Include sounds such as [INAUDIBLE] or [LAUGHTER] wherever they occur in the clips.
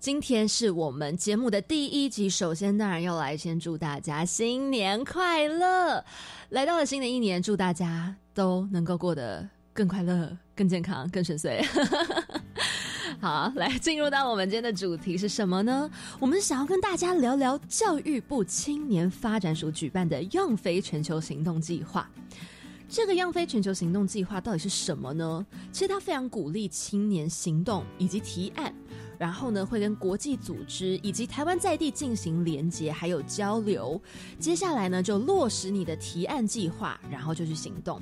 今天是我们节目的第一集，首先当然要来先祝大家新年快乐！来到了新的一年，祝大家都能够过得更快乐、更健康、更顺遂。[LAUGHS] 好，来进入到我们今天的主题是什么呢？我们想要跟大家聊聊教育部青年发展署举办的“样飞全球行动计划”。这个“样飞全球行动计划”到底是什么呢？其实它非常鼓励青年行动以及提案。然后呢，会跟国际组织以及台湾在地进行连接，还有交流。接下来呢，就落实你的提案计划，然后就去行动。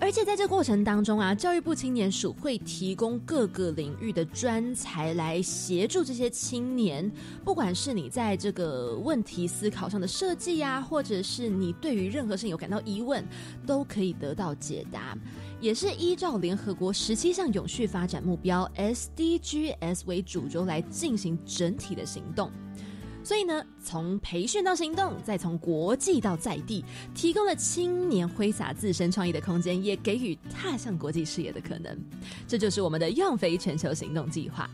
而且在这过程当中啊，教育部青年署会提供各个领域的专才来协助这些青年，不管是你在这个问题思考上的设计啊，或者是你对于任何事情有感到疑问，都可以得到解答。也是依照联合国十七项永续发展目标 SDGs 为主轴来进行整体的行动。所以呢，从培训到行动，再从国际到在地，提供了青年挥洒自身创意的空间，也给予踏向国际视野的可能。这就是我们的“用飞全球行动计划”。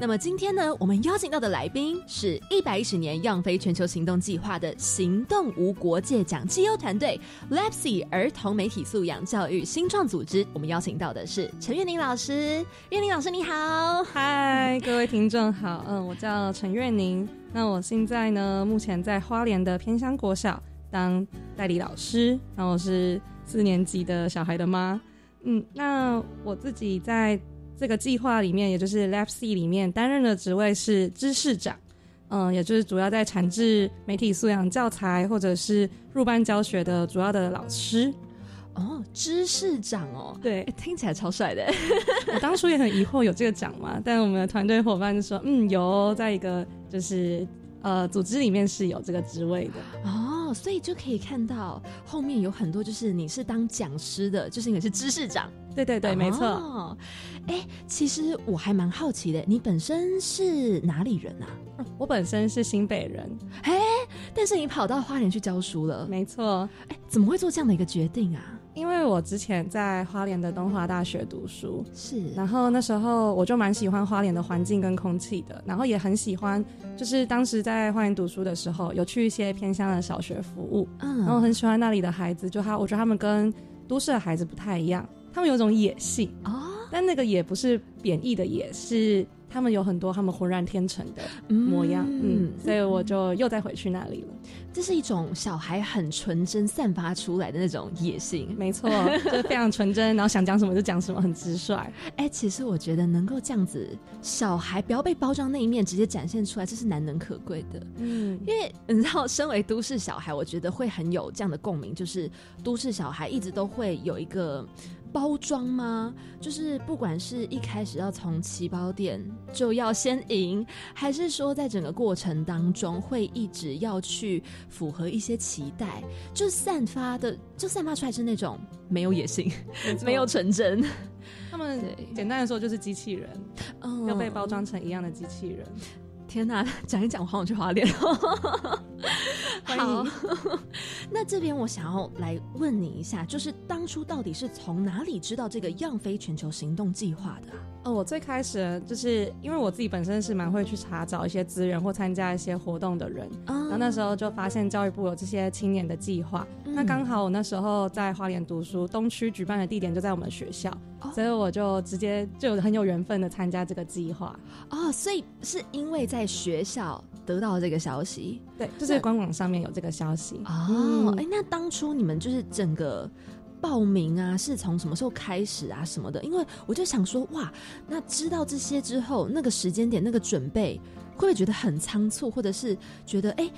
那么今天呢，我们邀请到的来宾是一百一十年“样飞全球行动计划”的行动无国界奖绩优团队 ——Lepsy 儿童媒体素养教育新创组织。我们邀请到的是陈月玲老师。月玲老师，你好！嗨，各位听众好。嗯，我叫陈月宁。那我现在呢，目前在花莲的偏乡国小当代理老师。那我是四年级的小孩的妈。嗯，那我自己在这个计划里面，也就是 Lab C 里面担任的职位是知识长。嗯，也就是主要在产制媒体素养教材或者是入班教学的主要的老师。哦，知识长哦，对，听起来超帅的。[LAUGHS] 我当初也很疑惑有这个奖嘛？但我们的团队伙伴就说，嗯，有，在一个就是呃组织里面是有这个职位的哦，所以就可以看到后面有很多就是你是当讲师的，就是你是知识长。对对对，没错。哎，其实我还蛮好奇的，你本身是哪里人啊？我本身是新北人。哎，但是你跑到花莲去教书了？没错。哎，怎么会做这样的一个决定啊？因为我之前在花莲的东华大学读书，是，然后那时候我就蛮喜欢花莲的环境跟空气的，然后也很喜欢，就是当时在花莲读书的时候，有去一些偏乡的小学服务，嗯，然后很喜欢那里的孩子，就他，我觉得他们跟都市的孩子不太一样，他们有种野性哦，但那个也不是贬义的也，是。他们有很多他们浑然天成的模样，嗯，所以我就又再回去那里了。这是一种小孩很纯真散发出来的那种野性，没错，就非常纯真，然后想讲什么就讲什么，很直率。[LAUGHS] 哎，其实我觉得能够这样子，小孩不要被包装那一面直接展现出来，这是难能可贵的。嗯，因为你知道，身为都市小孩，我觉得会很有这样的共鸣，就是都市小孩一直都会有一个。包装吗？就是不管是一开始要从起跑点就要先赢，还是说在整个过程当中会一直要去符合一些期待，就散发的就散发出来是那种没有野心、没有纯真。他们简单的说就是机器人，要被包装成一样的机器人。天哪，[LAUGHS] 讲一讲，我好想去花莲。好，[LAUGHS] 那这边我想要来问你一下，就是当初到底是从哪里知道这个“样飞全球行动计划”的？哦，我最开始就是因为我自己本身是蛮会去查找一些资源或参加一些活动的人，然后那时候就发现教育部有这些青年的计划。那刚好我那时候在花莲读书，东区举办的地点就在我们学校，所以我就直接就很有缘分的参加这个计划。哦，所以是因为在学校得到这个消息，对，就是官网上面有这个消息。哦，哎，那当初你们就是整个。报名啊，是从什么时候开始啊？什么的？因为我就想说，哇，那知道这些之后，那个时间点、那个准备，会不会觉得很仓促，或者是觉得，哎，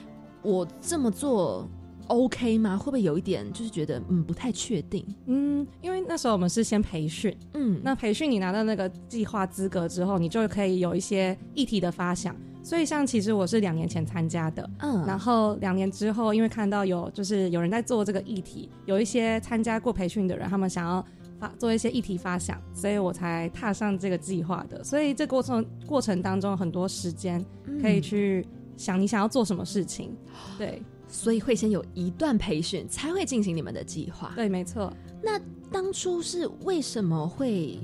我这么做 OK 吗？会不会有一点就是觉得，嗯，不太确定？嗯，因为那时候我们是先培训，嗯，那培训你拿到那个计划资格之后，你就可以有一些议题的发想。所以像其实我是两年前参加的，嗯，然后两年之后，因为看到有就是有人在做这个议题，有一些参加过培训的人，他们想要发做一些议题发想，所以我才踏上这个计划的。所以这过程过程当中，很多时间可以去想你想要做什么事情。对所以会先有一段培训，才会进行你们的计划。对，没错。那当初是为什么会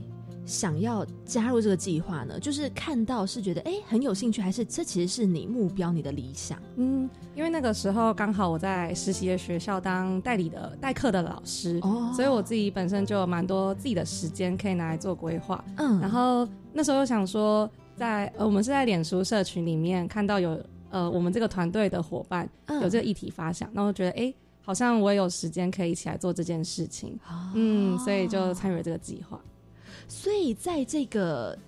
想要加入这个计划呢？就是看到是觉得哎很有兴趣，还是这其实是你目标、你的理想？嗯，因为那个时候刚好我在实习的学校当代理的代课的老师，哦所以我自己本身就有蛮多自己的时间可以拿来做规划。嗯然后那时候又想说在，呃我们是在脸书社群里面看到有呃我们这个团队的伙伴嗯。有这个议题发想，那我觉得哎、诶好像我也有时间可以一起来做这件事情，嗯，所以就参与了这个计划。所以在这个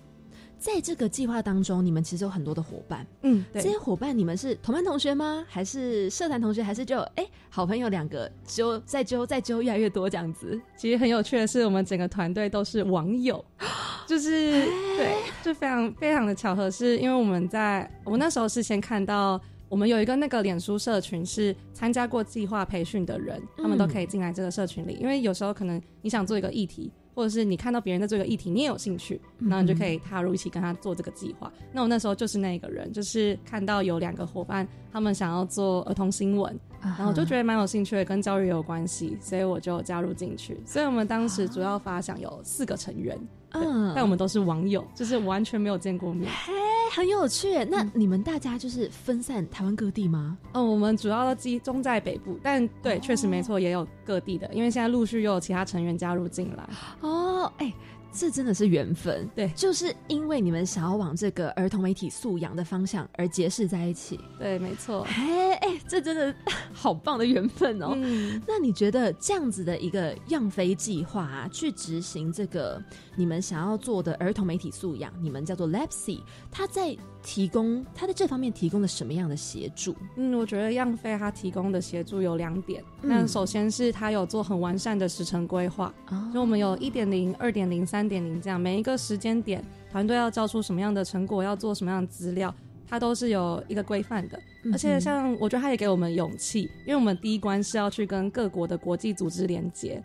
在这个计划当中，你们其实有很多的伙伴。嗯，对这些，伙伴，你们是同班同学吗？还是社团同学？还是就哎、好朋友两个揪再揪再揪越来越多这样子？其实很有趣的是，我们整个团队都是网友，[LAUGHS] 就是对，就非常非常的巧合，是因为我们在我那时候是先看到。我们有一个那个脸书社群，是参加过计划培训的人，他们都可以进来这个社群里。因为有时候可能你想做一个议题，或者是你看到别人在做一个议题，你也有兴趣，然后你就可以踏入一起跟他做这个计划。那我那时候就是那个人，就是看到有两个伙伴，他们想要做儿童新闻，然后我就觉得蛮有兴趣的，跟教育有关系，所以我就加入进去。所以我们当时主要发想有四个成员，嗯，但我们都是网友，就是完全没有见过面。嘿很有趣。那你们大家就是分散台湾各地吗？嗯，我们主要都集中在北部，但对，确实没错，也有各地的，因为现在陆续又有其他成员加入进来。哦，哎、这真的是缘分。对就是因为你们想要往这个儿童媒体素养的方向而结识在一起。对，没错。哎哎，这真的 [LAUGHS] 好棒的缘分哦。嗯，那你觉得这样子的一个样飞计划啊，去执行这个你们想要做的儿童媒体素养，你们叫做 Lepsy，它在提供它在这方面提供了什么样的协助？嗯，我觉得样飞它提供的协助有两点。嗯那首先是它有做很完善的时程规划，哦就我们有一点零、二点零、三点零这样，每一个时间点，团队要交出什么样的成果，要做什么样的资料，它都是有一个规范的。嗯而且像我觉得它也给我们勇气，因为我们第一关是要去跟各国的国际组织连接，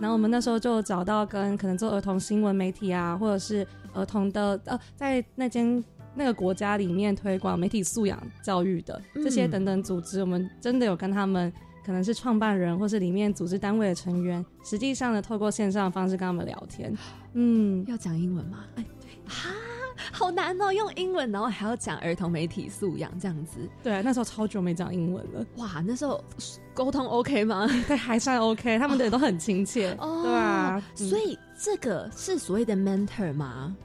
然后我们那时候就找到跟可能做儿童新闻媒体啊，或者是儿童的呃，在那间那个国家里面推广媒体素养教育的这些嗯等等组织，我们真的有跟他们。可能是创办人或是里面组织单位的成员，实际上呢，透过线上的方式跟他们聊天。嗯，要讲英文吗？哎，对，哈，好难哦，用英文，然后还要讲儿童媒体素养这样子，对啊，那时候超久没讲英文了，哇，那时候沟通 OK 吗？[LAUGHS] 对，还算 OK，他们的也都很亲切。哦对啊，嗯所以这个是所谓的 mentor 吗？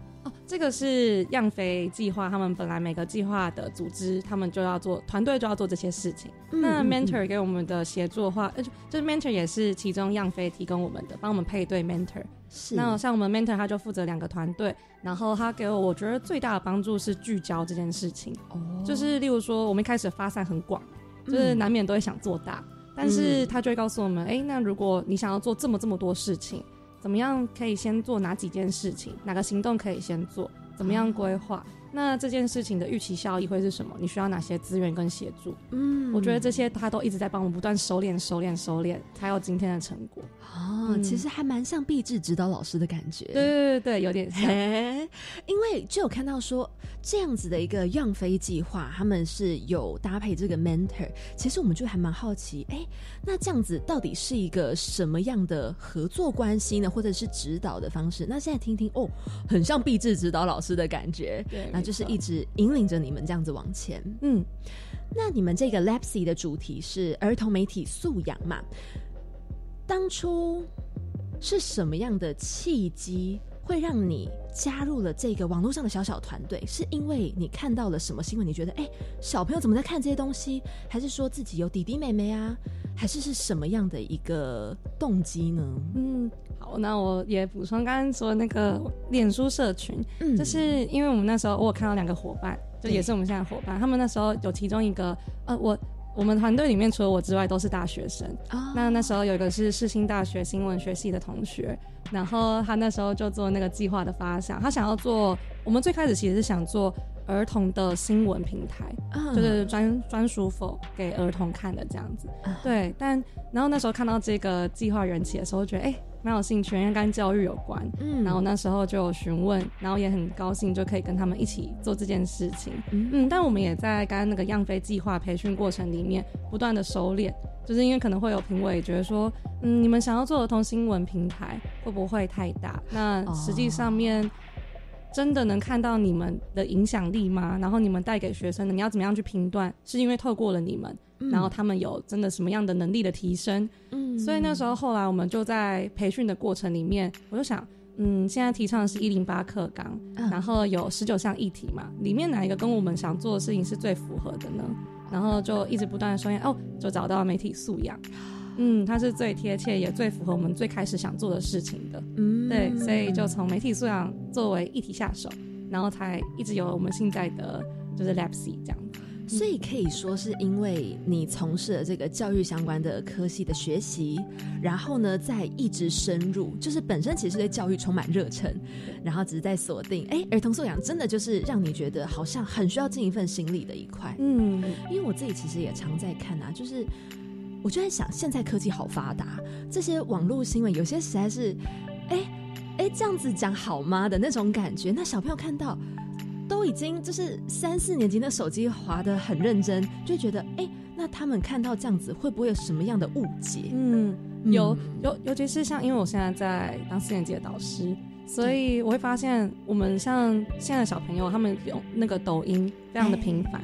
哦，这个是样飞计划，他们本来每个计划的组织，他们就要做团队就要做这些事情。那 mentor 给我们的协助的话，呃，就就是 mentor 也是其中样飞提供我们的，帮我们配对 mentor。是。那像我们 mentor 他就负责两个团队，然后他给我我觉得最大的帮助是聚焦这件事情，哦。就是例如说我们一开始发散很广，就是嗯难免都会想做大，但是他就会告诉我们，哎、那如果你想要做这么这么多事情，怎么样可以先做哪几件事情，哪个行动可以先做，怎么样规划？那这件事情的预期效益会是什么？你需要哪些资源跟协助？嗯我觉得这些他都一直在帮我们不断收敛、收敛、收敛，才有今天的成果。哦，嗯其实还蛮像励志指导老师的感觉。对对对对，有点像。[LAUGHS] 因为就有看到说这样子的一个样飞计划，他们是有搭配这个 mentor。其实我们就还蛮好奇，哎，那这样子到底是一个什么样的合作关系呢？或者是指导的方式？那现在听听哦，很像励志指导老师的感觉。对那就是一直引领着你们这样子往前。嗯，那你们这个 Lapsy 的主题是儿童媒体素养嘛？当初是什么样的契机会让你加入了这个网络上的小小团队？是因为你看到了什么新闻？你觉得哎、小朋友怎么在看这些东西？还是说自己有弟弟妹妹啊？还是是什么样的一个动机呢？嗯，好，那我也补充刚刚说那个脸书社群，嗯就是因为我们那时候我有看到两个伙伴，就也是我们现在伙伴，他们那时候有其中一个，呃，我我们团队里面除了我之外都是大学生，啊那那时候有一个是世新大学新闻学系的同学，然后他那时候就做那个计划的发想，他想要做，我们最开始其实是想做儿童的新闻平台，嗯。就是专专属否给儿童看的这样子。啊对，但然后那时候看到这个计划缘起的时候，觉得哎蛮有兴趣，因为跟教育有关。嗯然后那时候就有询问，然后也很高兴就可以跟他们一起做这件事情。嗯嗯，但我们也在刚刚那个样飞计划培训过程里面不断的收敛，就是因为可能会有评委觉得说，嗯，你们想要做儿童新闻平台会不会太大？那实际上面真的能看到你们的影响力吗？然后你们带给学生的，你要怎么样去评断？是因为透过了你们，然后他们有真的什么样的能力的提升？嗯所以那时候后来我们就在培训的过程里面，我就想，嗯，现在提倡的是一零八课纲，嗯然后有十九项议题嘛，里面哪一个跟我们想做的事情是最符合的呢？然后就一直不断的说，哦，就找到媒体素养，嗯，它是最贴切也最符合我们最开始想做的事情的，嗯对，所以就从媒体素养作为议题下手，然后才一直有我们现在的就是 LabC 这样子。所以可以说是因为你从事了这个教育相关的科系的学习，然后呢，再一直深入，就是本身其实对教育充满热忱，然后只是在锁定，哎，儿童素养真的就是让你觉得好像很需要尽一份心力的一块。嗯，因为我自己其实也常在看啊，就是我就在想，现在科技好发达，这些网络新闻有些实在是，哎哎这样子讲好吗的那种感觉，那小朋友看到。都已经就是三四年级的手机滑得很认真，就觉得哎、那他们看到这样子会不会有什么样的误解？嗯，有嗯尤尤其是像，因为我现在在当四年级的导师，所以我会发现，我们像现在的小朋友，他们用那个抖音非常的频繁。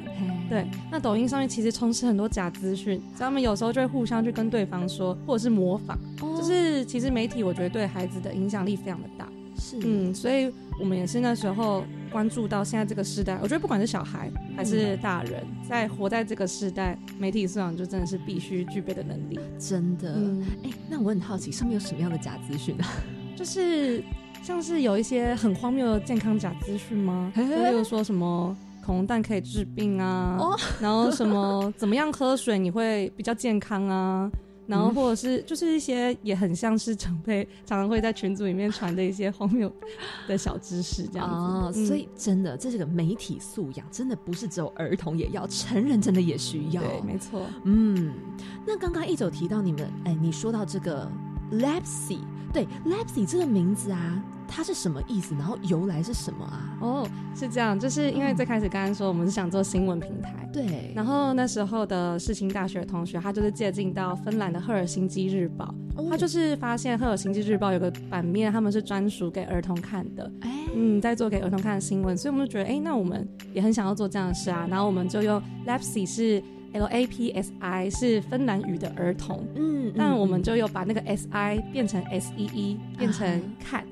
对，那抖音上面其实充斥很多假资讯，所以他们有时候就会互相去跟对方说，或者是模仿。哦就是其实媒体，我觉得对孩子的影响力非常的大。是嗯，所以我们也是那时候关注到现在这个时代，我觉得不管是小孩还是大人，在活在这个时代，媒体素养就真的是必须具备的能力。真的。嗯，哎、那我很好奇，上面有什么样的假资讯啊？就是像是有一些很荒谬的健康假资讯吗？就例如说什么恐龙蛋可以治病啊，哦 [LAUGHS] 然后什么怎么样喝水你会比较健康啊。然后或者是就是一些也很像是长辈常常会在群组里面传的一些荒谬的小知识这样子，哦，嗯所以真的，这是个媒体素养真的不是只有儿童也要，成人真的也需要。对，没错。嗯，那刚刚一走提到你们，哎，你说到这个 Lapsy，对 Lapsy 这个名字啊，它是什么意思？然后由来是什么啊？哦，是这样，就是因为最开始刚刚说我们是想做新闻平台，对，然后那时候的世新大学同学，他就是借鉴到芬兰的赫尔辛基日报，哦他就是发现赫尔辛基日报有个版面，他们是专属给儿童看的，哎，嗯，在做给儿童看的新闻，所以我们就觉得，哎，那我们也很想要做这样的事啊，然后我们就用 Lapsy 是 L A P S I 是芬兰语的儿童，嗯但我们嗯就又把那个 S I 变成 S E E 变成啊看，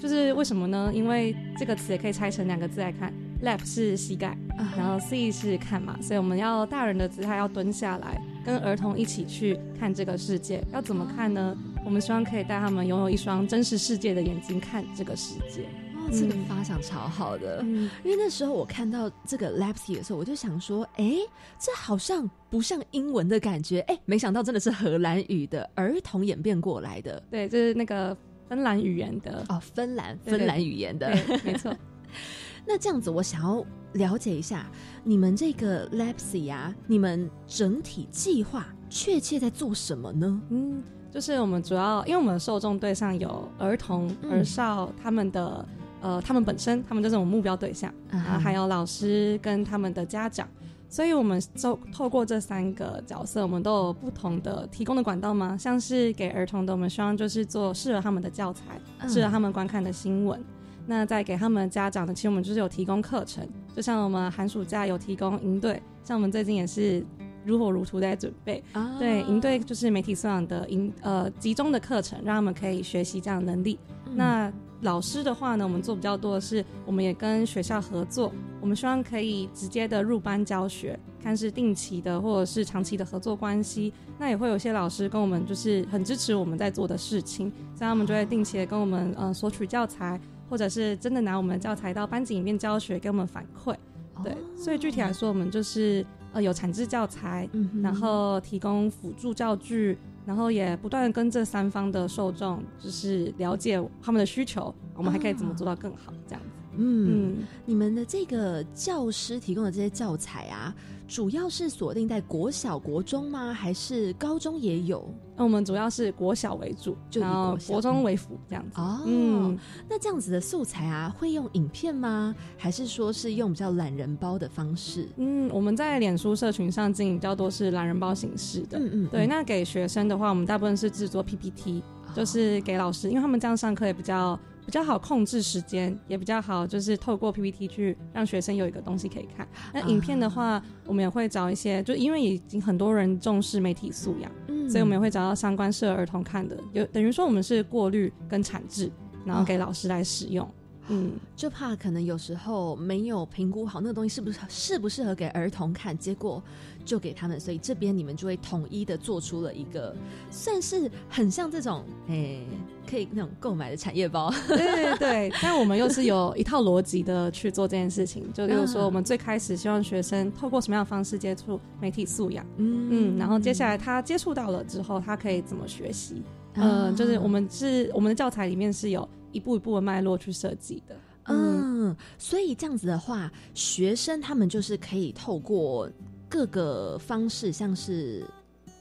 就是为什么呢？因为这个词也可以拆成两个字来看，lap 是膝盖，啊然后 C 是看嘛，所以我们要大人的姿态要蹲下来，跟儿童一起去看这个世界。要怎么看呢？我们希望可以带他们拥有一双真实世界的眼睛看这个世界。哦，这个嗯发想超好的。嗯，因为那时候我看到这个 Lapsy 的时候，我就想说，哎，这好像不像英文的感觉，哎，没想到真的是荷兰语的儿童演变过来的对，就是那个芬兰语言的。哦，芬兰芬兰语言的。对，没错。[LAUGHS] 那这样子，我想要了解一下你们这个 Lapsy 啊，你们整体计划确切在做什么呢？嗯，就是我们主要，因为我们的受众对象有儿童、嗯儿少，他们的呃，他们本身，他们就是我们目标对象，啊然后还有老师跟他们的家长。所以，我们就透过这三个角色，我们都有不同的提供的管道吗。像是给儿童的，我们希望就是做适合他们的教材，嗯适合他们观看的新闻。那再给他们家长的，其实我们就是有提供课程，就像我们寒暑假有提供营队，像我们最近也是如火如荼在准备。啊对，营队就是媒体素养的营呃集中的课程，让他们可以学习这样的能力。嗯那老师的话呢，我们做比较多的是，我们也跟学校合作，我们希望可以直接的入班教学，看是定期的或者是长期的合作关系。那也会有些老师跟我们就是很支持我们在做的事情，所以他们就会定期的跟我们呃索取教材，或者是真的拿我们的教材到班级里面教学，给我们反馈。对，哦所以具体来说，我们就是呃有产制教材，嗯然后提供辅助教具，然后也不断的跟这三方的受众就是了解他们的需求，我们还可以怎么做到更好，这样子。嗯，你们的这个教师提供的这些教材啊，主要是锁定在国小、国中吗？还是高中也有？那我们主要是国小为主，就以国国中为辅这样子。哦，嗯，那这样子的素材啊，会用影片吗？还是说是用比较懒人包的方式？嗯，我们在脸书社群上经营比较多是懒人包形式的。嗯嗯，对。那给学生的话，我们大部分是制作 PPT，就是给老师，因为他们这样上课也比较。比较好控制时间，也比较好，就是透过 PPT 去让学生有一个东西可以看。那影片的话，我们也会找一些，就因为已经很多人重视媒体素养，嗯，所以我们也会找到相关适合儿童看的，有等于说我们是过滤跟产制，然后给老师来使用。嗯，就怕可能有时候没有评估好那个东西是不是适不适合给儿童看，结果就给他们，所以这边你们就会统一的做出了一个，算是很像这种诶，可以那种购买的产业包。对对对，但我们又是有一套逻辑的去做这件事情，就 [LAUGHS] 比如说我们最开始希望学生透过什么样的方式接触媒体素养，嗯嗯，然后接下来他接触到了之后，他可以怎么学习？嗯，就是我们是我们的教材里面是有。一步一步的脉络去设计的，嗯，所以这样子的话，学生他们就是可以透过各个方式，像是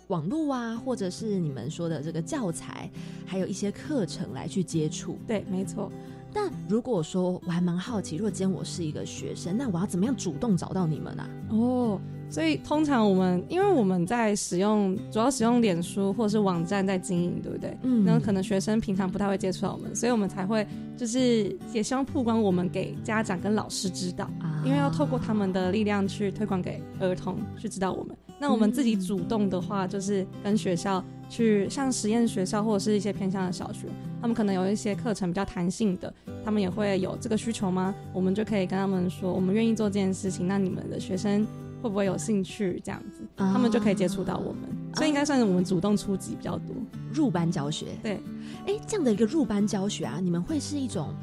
网络啊，或者是你们说的这个教材，还有一些课程来去接触。对，没错。但如果说我还蛮好奇，如果今天我是一个学生，那我要怎么样主动找到你们呢？哦。所以通常我们，因为我们在使用，主要使用脸书或者是网站在经营，对不对？嗯。然后可能学生平常不太会接触到我们，所以我们才会就是也希望曝光我们给家长跟老师知道，啊因为要透过他们的力量去推广给儿童去知道我们。那我们自己主动的话，就是跟学校去，像实验学校或者是一些偏向的小学，他们可能有一些课程比较弹性的，他们也会有这个需求吗？我们就可以跟他们说，我们愿意做这件事情。那你们的学生。会不会有兴趣这样子，他们就可以接触到我们，所以应该算是我们主动出击比较多。入班教学，对，哎，这样的一个入班教学啊，你们会是一种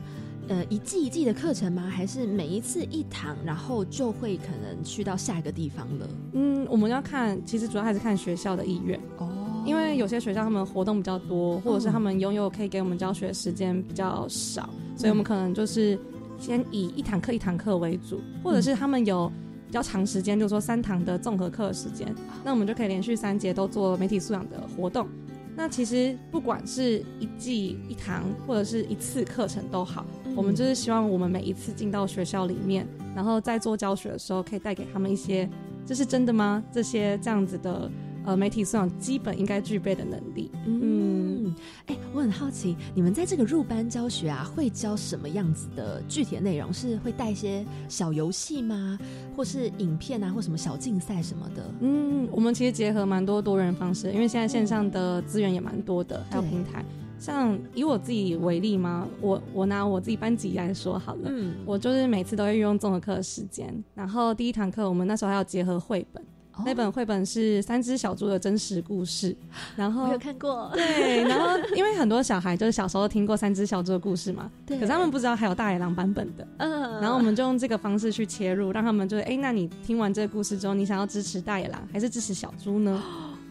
呃一季一季的课程吗？还是每一次一堂，然后就会可能去到下一个地方了？嗯，我们要看，其实主要还是看学校的意愿哦，因为有些学校他们活动比较多，或者是他们拥有可以给我们教学时间比较少，所以我们可能就是先以一堂课一堂课为主，或者是他们有。比较长时间，就是说三堂的综合课时间，那我们就可以连续三节都做媒体素养的活动。那其实不管是一季一堂或者是一次课程都好，我们就是希望我们每一次进到学校里面，然后在做教学的时候，可以带给他们一些，这是真的吗？这些这样子的。呃，媒体素养基本应该具备的能力。嗯，哎，我很好奇，你们在这个入班教学啊，会教什么样子的具体的内容？是会带一些小游戏吗？或是影片啊，或什么小竞赛什么的？嗯，我们其实结合蛮多多人方式，因为现在线上的资源也蛮多的，还有平台。像以我自己为例吗？我我拿我自己班级来说好了，嗯，我就是每次都会用综合课的时间，然后第一堂课我们那时候还要结合绘本。那本绘本是三只小猪的真实故事，然后有看过。对，然后因为很多小孩就是小时候听过三只小猪的故事嘛，对，可是他们不知道还有大野狼版本的。嗯，然后我们就用这个方式去切入，让他们就是，哎，那你听完这个故事之后，你想要支持大野狼还是支持小猪呢？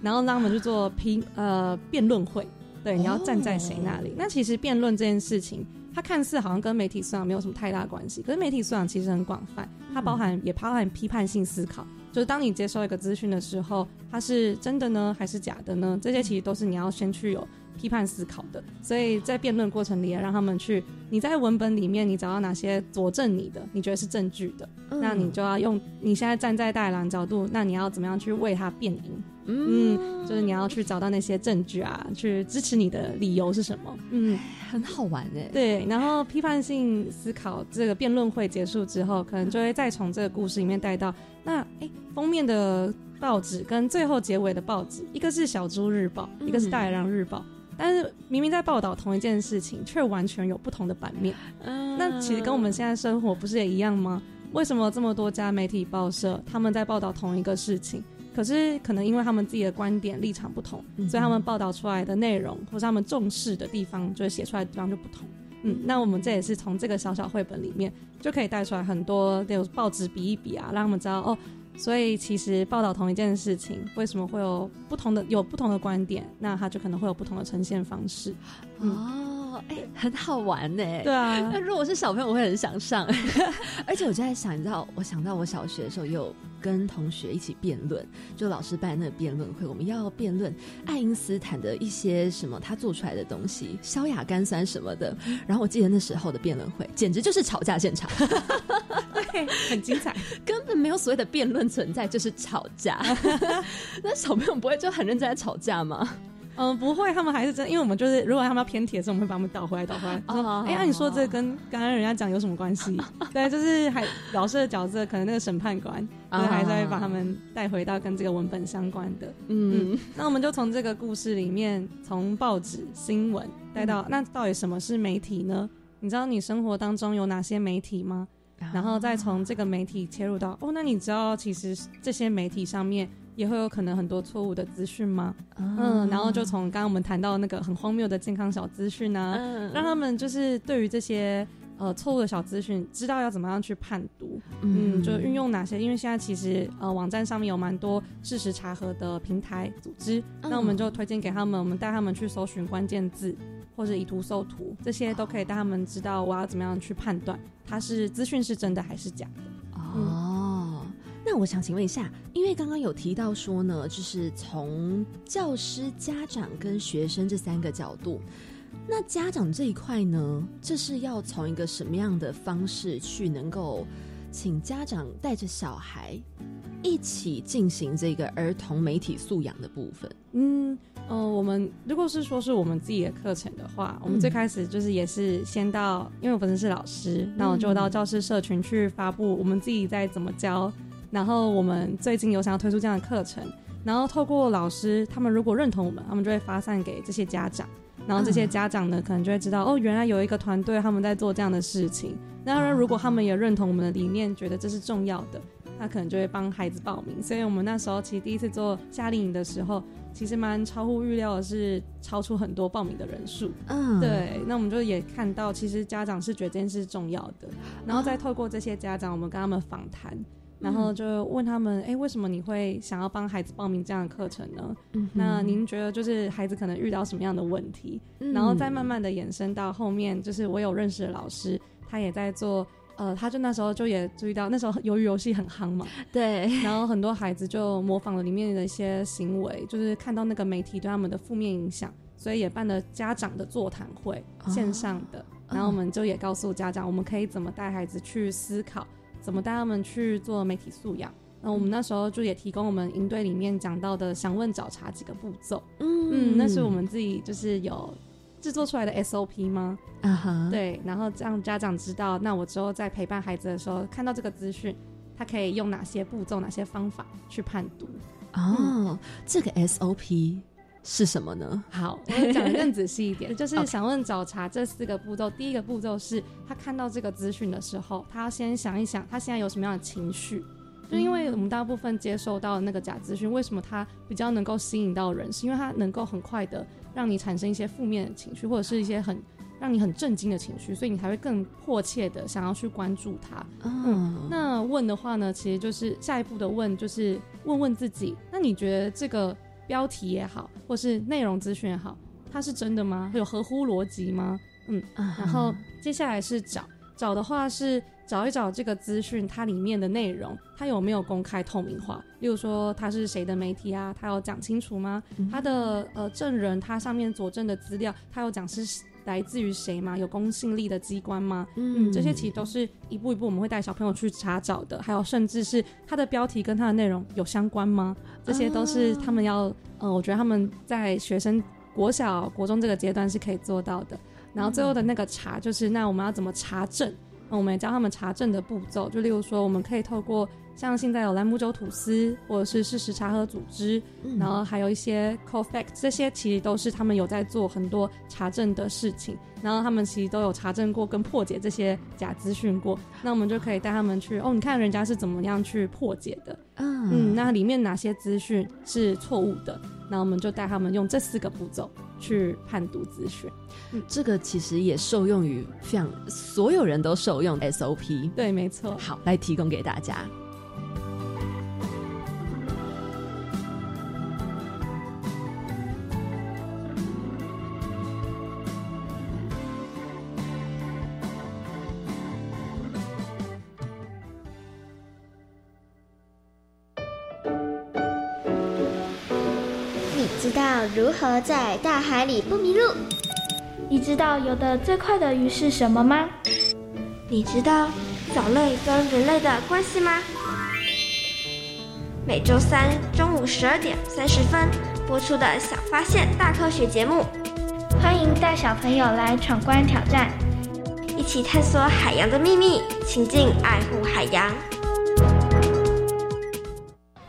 然后让他们去做评呃辩论会，对，你要站在谁那里？那其实辩论这件事情，它看似好像跟媒体素养没有什么太大关系，可是媒体素养其实很广泛，它包含也包含批判性思考。就是当你接受一个资讯的时候，它是真的呢，还是假的呢？这些其实都是你要先去有批判思考的。所以在辩论过程里，让他们去，你在文本里面你找到哪些佐证你的，你觉得是证据的，那你就要用你现在站在大兰角度，那你要怎么样去为他辩赢？嗯，就是你要去找到那些证据啊，去支持你的理由是什么？嗯，很好玩哎。对，然后批判性思考这个辩论会结束之后，可能就会再从这个故事里面带到那哎封面的报纸跟最后结尾的报纸，一个是小猪日报，一个是大野狼日报，但是明明在报道同一件事情，却完全有不同的版面。嗯，那其实跟我们现在生活不是也一样吗？为什么这么多家媒体报社他们在报道同一个事情？可是，可能因为他们自己的观点立场不同，所以他们报道出来的内容或是他们重视的地方，就是写出来的地方就不同。嗯，那我们这也是从这个小小绘本里面就可以带出来很多，有报纸比一比啊，让他们知道哦。所以其实报道同一件事情，为什么会有不同的有不同的观点？那它就可能会有不同的呈现方式。哦。哦，哎，很好玩呢。对啊，那如果是小朋友，我会很想上。[LAUGHS] 而且我就在想，你知道，我想到我小学的时候有跟同学一起辩论，就老师办那个辩论会，我们要辩论爱因斯坦的一些什么他做出来的东西，硝亚甘酸什么的。然后我记得那时候的辩论会，简直就是吵架现场，对，很精彩，[LAUGHS] 根本没有所谓的辩论存在，就是吵架。[LAUGHS] 那小朋友不会就很认真在吵架吗？嗯，不会，他们还是真，因为我们就是如果他们要偏题的时候，我们会把他们倒回来，倒回来。[LAUGHS] 说，哎呀，你说这跟刚刚人家讲有什么关系？[LAUGHS] 对，就是还老师的角色，可能那个审判官，就是还是会把他们带回到跟这个文本相关的。嗯，那我们就从这个故事里面，从报纸新闻带到，那到底什么是媒体呢？你知道你生活当中有哪些媒体吗？然后再从这个媒体切入到，哦，那你知道其实这些媒体上面。也会有可能很多错误的资讯吗？嗯，然后就从刚刚我们谈到那个很荒谬的健康小资讯啊，让他们就是对于这些呃错误的小资讯，知道要怎么样去判读，嗯，就运用哪些？因为现在其实呃网站上面有蛮多事实查核的平台组织，那我们就推荐给他们，我们带他们去搜寻关键字或者以图搜图，这些都可以带他们知道我要怎么样去判断它是资讯是真的还是假的。哦。那我想请问一下，因为刚刚有提到说呢，就是从教师、家长跟学生这三个角度，那家长这一块呢，这是要从一个什么样的方式去能够请家长带着小孩一起进行这个儿童媒体素养的部分？嗯，呃，我们如果是说是我们自己的课程的话，我们最开始就是也是先到，因为我本身是老师，那我就到教师社群去发布我们自己在怎么教。然后我们最近有想要推出这样的课程，然后透过老师，他们如果认同我们，他们就会发散给这些家长，然后这些家长呢，可能就会知道哦，原来有一个团队他们在做这样的事情。那如果他们也认同我们的理念，觉得这是重要的，那可能就会帮孩子报名。所以我们那时候其实第一次做夏令营的时候，其实蛮超乎预料的，是超出很多报名的人数。嗯，对。那我们就也看到，其实家长是觉得这件事重要的，然后再透过这些家长，我们跟他们访谈。然后就问他们，哎，为什么你会想要帮孩子报名这样的课程呢？那您觉得就是孩子可能遇到什么样的问题？然后再慢慢的延伸到后面，就是我有认识的老师，他也在做，呃，他就那时候就也注意到，那时候鱿鱼游戏很夯嘛，[LAUGHS] 对，然后很多孩子就模仿了里面的一些行为，就是看到那个媒体对他们的负面影响，所以也办了家长的座谈会，线上的，然后我们就也告诉家长，我们可以怎么带孩子去思考。怎么带他们去做媒体素养？那我们那时候就也提供我们营队里面讲到的想问找茬几个步骤。嗯嗯，那是我们自己就是有制作出来的 SOP 吗？啊哈，对，然后让家长知道，那我之后在陪伴孩子的时候，看到这个资讯，他可以用哪些步骤、哪些方法去判读。哦，这个 SOP。是什么呢？好，我 [LAUGHS] 讲的更仔细一点，[LAUGHS] 就是想问找茬这四个步骤。第一个步骤是他看到这个资讯的时候，他要先想一想，他现在有什么样的情绪。就因为我们大部分接受到那个假资讯，为什么它比较能够吸引到人？是因为它能够很快的让你产生一些负面的情绪，或者是一些很让你很震惊的情绪，所以你才会更迫切的想要去关注它。嗯，那问的话呢，其实就是下一步的问，就是问问自己，那你觉得这个？标题也好，或是内容资讯也好，它是真的吗？有合乎逻辑吗？嗯，然后接下来是找找的话是找一找这个资讯它里面的内容，它有没有公开透明化？例如说它是谁的媒体啊？它有讲清楚吗？它的呃证人，它上面佐证的资料，它有讲是来自于谁吗？有公信力的机关吗？嗯，这些其实都是一步一步我们会带小朋友去查找的，还有甚至是它的标题跟它的内容有相关吗？这些都是他们要，呃，我觉得他们在学生国小、国中这个阶段是可以做到的。然后最后的那个查，就是那我们要怎么查证？那我们也教他们查证的步骤，就例如说，我们可以透过。像现在有兰姆酒吐司，或者是事实查核组织，然后还有一些 CoFact，这些其实都是他们有在做很多查证的事情，然后他们其实都有查证过跟破解这些假资讯过，那我们就可以带他们去哦，你看人家是怎么样去破解的，嗯嗯，那里面哪些资讯是错误的，那我们就带他们用这四个步骤去判读资讯，嗯，这个其实也受用于像所有人都受用 SOP，对，没错，好，来提供给大家。如何在大海里不迷路？你知道游得最快的鱼是什么吗？你知道藻类跟人类的关系吗？每周三中午十二点三十分播出的《小发现大科学》节目，欢迎带小朋友来闯关挑战，一起探索海洋的秘密，亲近爱护海洋。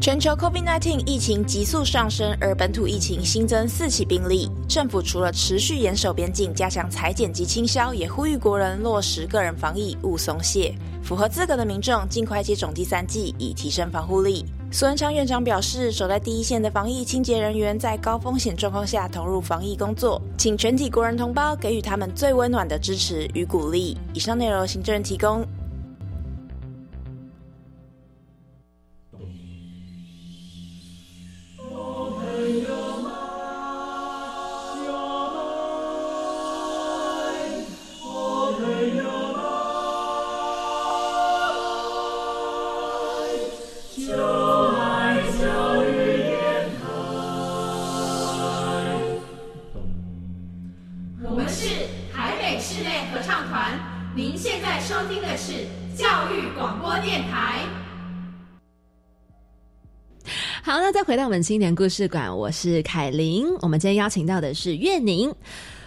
全球 COVID-19 疫情急速上升，而本土疫情新增四起病例。政府除了持续严守边境、加强裁剪及清消，也呼吁国人落实个人防疫，勿松懈。符合资格的民众尽快接种第三剂，以提升防护力。苏文昌院长表示，守在第一线的防疫清洁人员在高风险状况下投入防疫工作，请全体国人同胞给予他们最温暖的支持与鼓励。以上内容，行政提供。回到我们青年故事馆，我是凯琳。我们今天邀请到的是岳宁。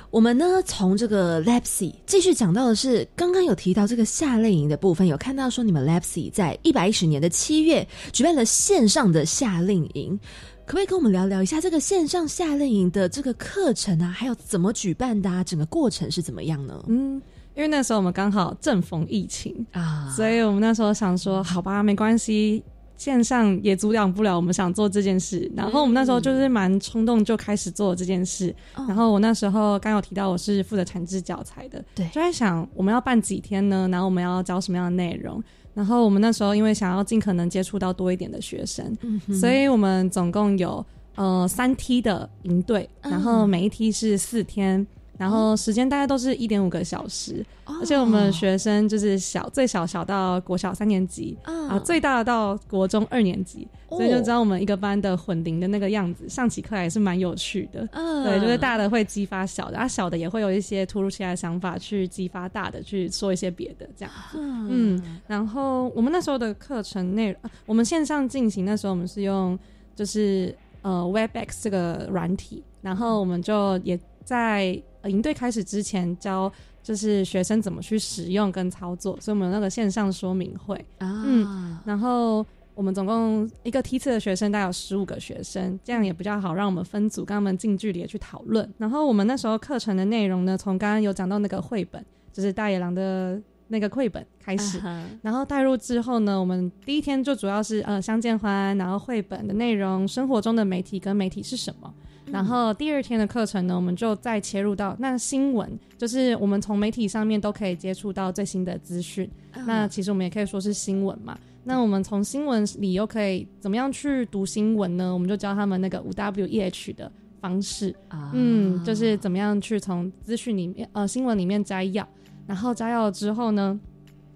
我们呢从这个 Lapsy 继续讲到的是，刚刚有提到这个夏令营的部分，有看到说你们 Lapsy 在一百一十年的七月举办了线上的夏令营，可不可以跟我们聊聊一下这个线上夏令营的这个课程啊，还有怎么举办的，啊，整个过程是怎么样呢？嗯，因为那时候我们刚好正逢疫情啊，所以我们那时候想说，好吧，没关系。线上也阻挡不了我们想做这件事，然后我们那时候就是蛮冲动就开始做这件事。然后我那时候刚有提到我是负责产制教材的，对，就在想我们要办几天呢？然后我们要教什么样的内容？然后我们那时候因为想要尽可能接触到多一点的学生，所以我们总共有呃三梯的营队，然后每一梯是四天。然后时间大概都是一点五个小时，而且我们学生就是小最小小到国小三年级啊，最大的到国中二年级，所以就知道我们一个班的混龄的那个样子。上起课来也是蛮有趣的，嗯对，就是大的会激发小的，啊小的也会有一些突如其来的想法去激发大的去说一些别的这样子。嗯，然后我们那时候的课程内容，我们线上进行，那时候我们是用就是呃 Webex 这个软体，然后我们就也在。营队开始之前教就是学生怎么去使用跟操作，所以我们有那个线上说明会啊，嗯，然后我们总共一个梯次的学生大概有十五个学生，这样也比较好让我们分组跟他们近距离的去讨论。然后我们那时候课程的内容呢，从刚刚有讲到那个绘本，就是大野狼的那个绘本开始，然后带入之后呢，我们第一天就主要是呃相见欢，然后绘本的内容，生活中的媒体跟媒体是什么。然后第二天的课程呢，我们就再切入到那新闻，就是我们从媒体上面都可以接触到最新的资讯。那其实我们也可以说是新闻嘛。那我们从新闻里又可以怎么样去读新闻呢？我们就教他们那个五 W E H 的方式。啊嗯，就是怎么样去从资讯里面呃新闻里面摘要，然后摘要之后呢，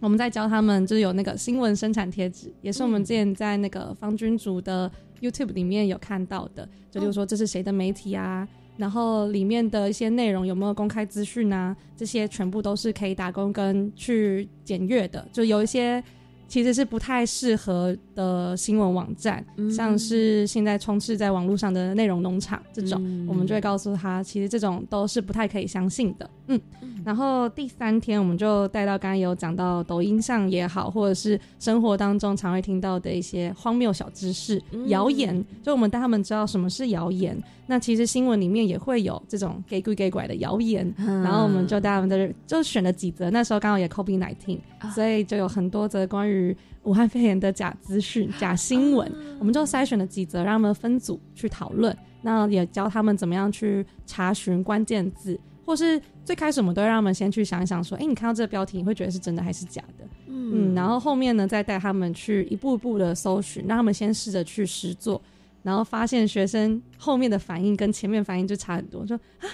我们在教他们就是有那个新闻生产贴纸，也是我们之前在那个方君竹的。YouTube 里面有看到的，就比如说这是谁的媒体啊，然后里面的一些内容有没有公开资讯啊，这些全部都是可以打工跟去检阅的。就有一些其实是不太适合的新闻网站，像是现在充斥在网络上的内容农场这种，我们就会告诉他，其实这种都是不太可以相信的。嗯，然后第三天我们就带到刚刚有讲到抖音上也好，或者是生活当中常会听到的一些荒谬小知识、谣言，就我们带他们知道什么是谣言。那其实新闻里面也会有这种给鬼给拐的谣言，然后我们就带他们在这就选了几则。那时候刚好也 COVID nineteen，所以就有很多则关于武汉肺炎的假资讯、假新闻，我们就筛选了几则，让他们分组去讨论。那也教他们怎么样去查询关键字。或是最开始我们都会让他们先去想一想，说，哎，你看到这个标题，你会觉得是真的还是假的？嗯，然后后面呢，再带他们去一步一步的搜寻，让他们先试着去实做，然后发现学生后面的反应跟前面反应就差很多，说啊，